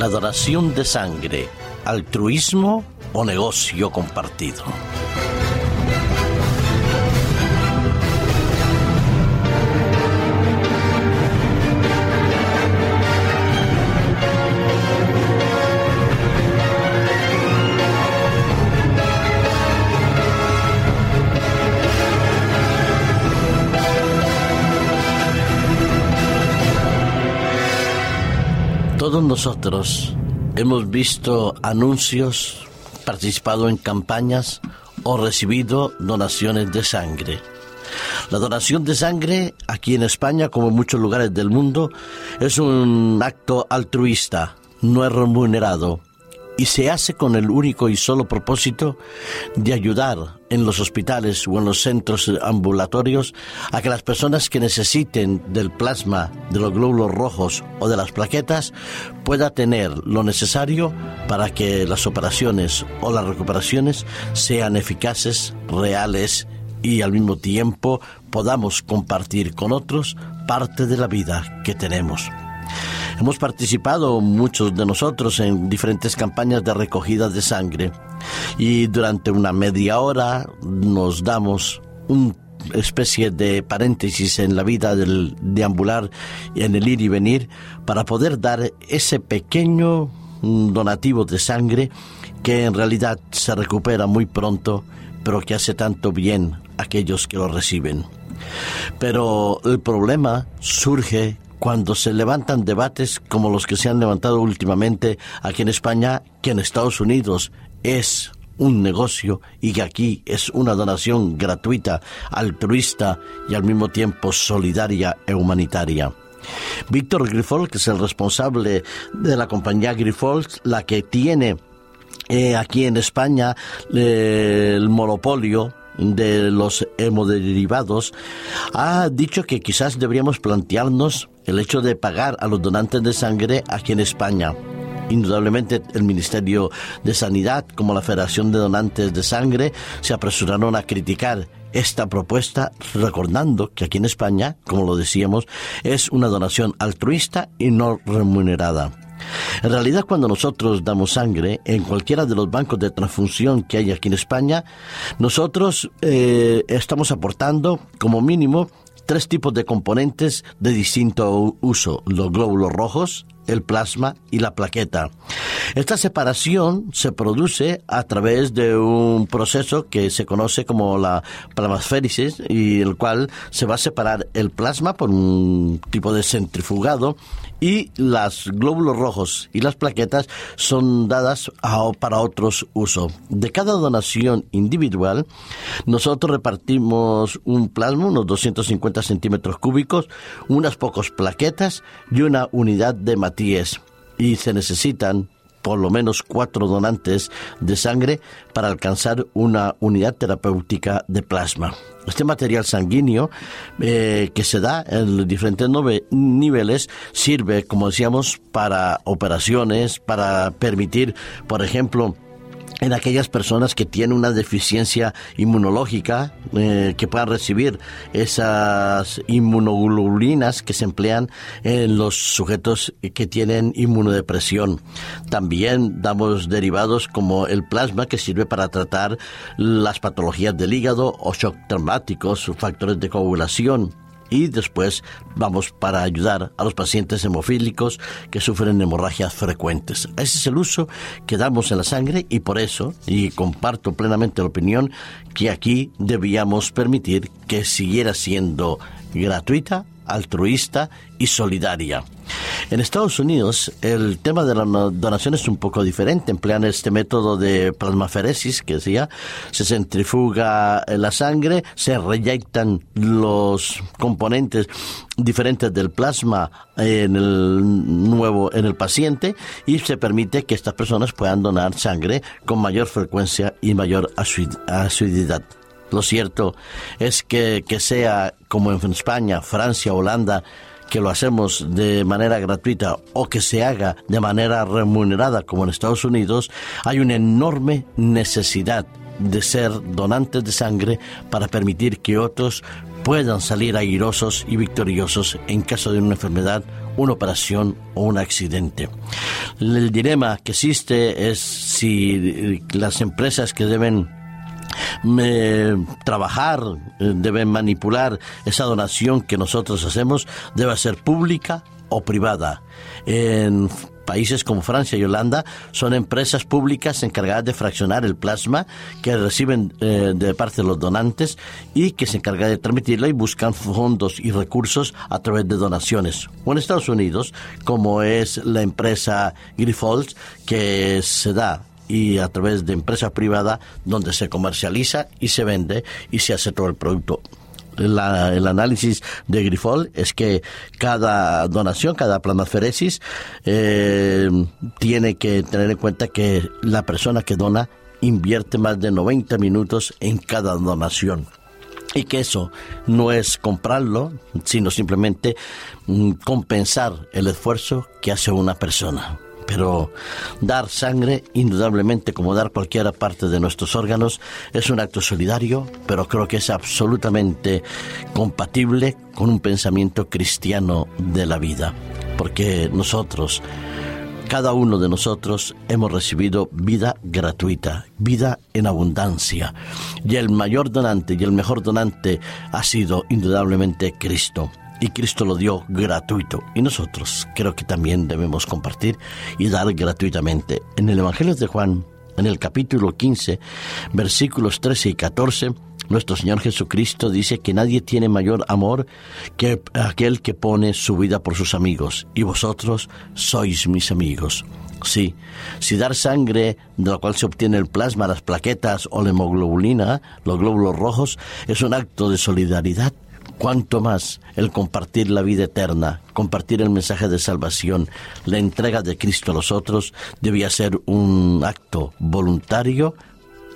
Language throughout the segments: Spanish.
La donación de sangre, altruismo o negocio compartido. Todos nosotros hemos visto anuncios, participado en campañas o recibido donaciones de sangre. La donación de sangre aquí en España, como en muchos lugares del mundo, es un acto altruista, no es remunerado y se hace con el único y solo propósito de ayudar en los hospitales o en los centros ambulatorios a que las personas que necesiten del plasma, de los glóbulos rojos o de las plaquetas pueda tener lo necesario para que las operaciones o las recuperaciones sean eficaces, reales y al mismo tiempo podamos compartir con otros parte de la vida que tenemos. Hemos participado muchos de nosotros en diferentes campañas de recogida de sangre y durante una media hora nos damos una especie de paréntesis en la vida del deambular y en el ir y venir para poder dar ese pequeño donativo de sangre que en realidad se recupera muy pronto pero que hace tanto bien a aquellos que lo reciben. Pero el problema surge cuando se levantan debates como los que se han levantado últimamente aquí en España, que en Estados Unidos es un negocio y que aquí es una donación gratuita, altruista y al mismo tiempo solidaria e humanitaria. Víctor Grifol, que es el responsable de la compañía Grifol, la que tiene eh, aquí en España eh, el monopolio de los hemoderivados, ha dicho que quizás deberíamos plantearnos el hecho de pagar a los donantes de sangre aquí en España. Indudablemente el Ministerio de Sanidad como la Federación de Donantes de Sangre se apresuraron a criticar esta propuesta recordando que aquí en España, como lo decíamos, es una donación altruista y no remunerada. En realidad, cuando nosotros damos sangre en cualquiera de los bancos de transfusión que hay aquí en España, nosotros eh, estamos aportando como mínimo tres tipos de componentes de distinto uso, los glóbulos rojos, el plasma y la plaqueta. Esta separación se produce a través de un proceso que se conoce como la plasmaféresis y el cual se va a separar el plasma por un tipo de centrifugado y los glóbulos rojos y las plaquetas son dadas para otros usos. De cada donación individual, nosotros repartimos un plasma, unos 250 centímetros cúbicos, unas pocas plaquetas y una unidad de matíes. Y se necesitan por lo menos cuatro donantes de sangre para alcanzar una unidad terapéutica de plasma. Este material sanguíneo eh, que se da en diferentes niveles sirve, como decíamos, para operaciones, para permitir, por ejemplo, en aquellas personas que tienen una deficiencia inmunológica, eh, que puedan recibir esas inmunoglobulinas que se emplean en los sujetos que tienen inmunodepresión. También damos derivados como el plasma que sirve para tratar las patologías del hígado o shock traumáticos, factores de coagulación y después vamos para ayudar a los pacientes hemofílicos que sufren hemorragias frecuentes. Ese es el uso que damos en la sangre y por eso, y comparto plenamente la opinión, que aquí debíamos permitir que siguiera siendo gratuita, altruista y solidaria. En Estados Unidos el tema de la donación es un poco diferente. Emplean este método de plasmaferesis que decía, se centrifuga la sangre, se reyectan los componentes diferentes del plasma en el nuevo en el paciente y se permite que estas personas puedan donar sangre con mayor frecuencia y mayor asiduidad. Lo cierto es que, que sea como en España, Francia, Holanda, que lo hacemos de manera gratuita o que se haga de manera remunerada como en Estados Unidos, hay una enorme necesidad de ser donantes de sangre para permitir que otros puedan salir airosos y victoriosos en caso de una enfermedad una operación o un accidente. El dilema que existe es si las empresas que deben trabajar, eh, deben manipular esa donación que nosotros hacemos, debe ser pública o privada. En países como Francia y Holanda son empresas públicas encargadas de fraccionar el plasma que reciben eh, de parte de los donantes y que se encargan de transmitirlo y buscan fondos y recursos a través de donaciones. O en Estados Unidos, como es la empresa Grifols, que se da y a través de empresa privada donde se comercializa y se vende y se hace todo el producto. El análisis de Grifol es que cada donación, cada plasmaferesis, eh, tiene que tener en cuenta que la persona que dona invierte más de 90 minutos en cada donación. Y que eso no es comprarlo, sino simplemente mm, compensar el esfuerzo que hace una persona pero dar sangre, indudablemente como dar cualquier parte de nuestros órganos, es un acto solidario, pero creo que es absolutamente compatible con un pensamiento cristiano de la vida, porque nosotros, cada uno de nosotros hemos recibido vida gratuita, vida en abundancia. Y el mayor donante y el mejor donante ha sido indudablemente Cristo y Cristo lo dio gratuito. Y nosotros creo que también debemos compartir y dar gratuitamente. En el Evangelio de Juan, en el capítulo 15, versículos 13 y 14, nuestro Señor Jesucristo dice que nadie tiene mayor amor que aquel que pone su vida por sus amigos, y vosotros sois mis amigos. Sí, si dar sangre, de la cual se obtiene el plasma, las plaquetas o la hemoglobulina, los glóbulos rojos, es un acto de solidaridad, cuanto más el compartir la vida eterna, compartir el mensaje de salvación, la entrega de Cristo a los otros, debía ser un acto voluntario,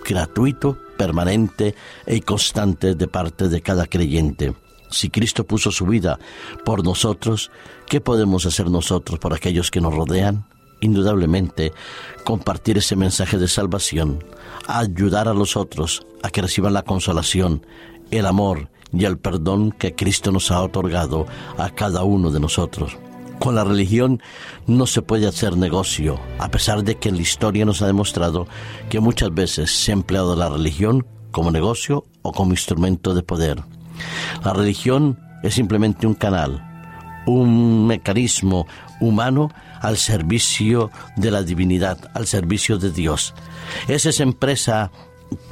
gratuito, permanente y constante de parte de cada creyente. Si Cristo puso su vida por nosotros, ¿qué podemos hacer nosotros por aquellos que nos rodean? Indudablemente, compartir ese mensaje de salvación, ayudar a los otros a que reciban la consolación, el amor y el perdón que Cristo nos ha otorgado a cada uno de nosotros. Con la religión no se puede hacer negocio, a pesar de que la historia nos ha demostrado que muchas veces se ha empleado la religión como negocio o como instrumento de poder. La religión es simplemente un canal, un mecanismo humano al servicio de la divinidad, al servicio de Dios. Es esa empresa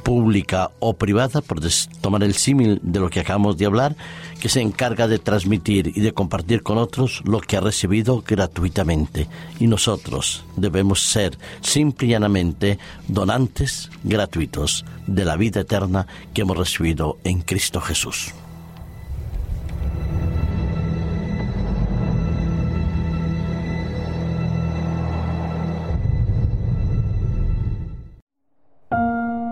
pública o privada, por tomar el símil de lo que acabamos de hablar, que se encarga de transmitir y de compartir con otros lo que ha recibido gratuitamente. Y nosotros debemos ser simple y llanamente donantes gratuitos de la vida eterna que hemos recibido en Cristo Jesús.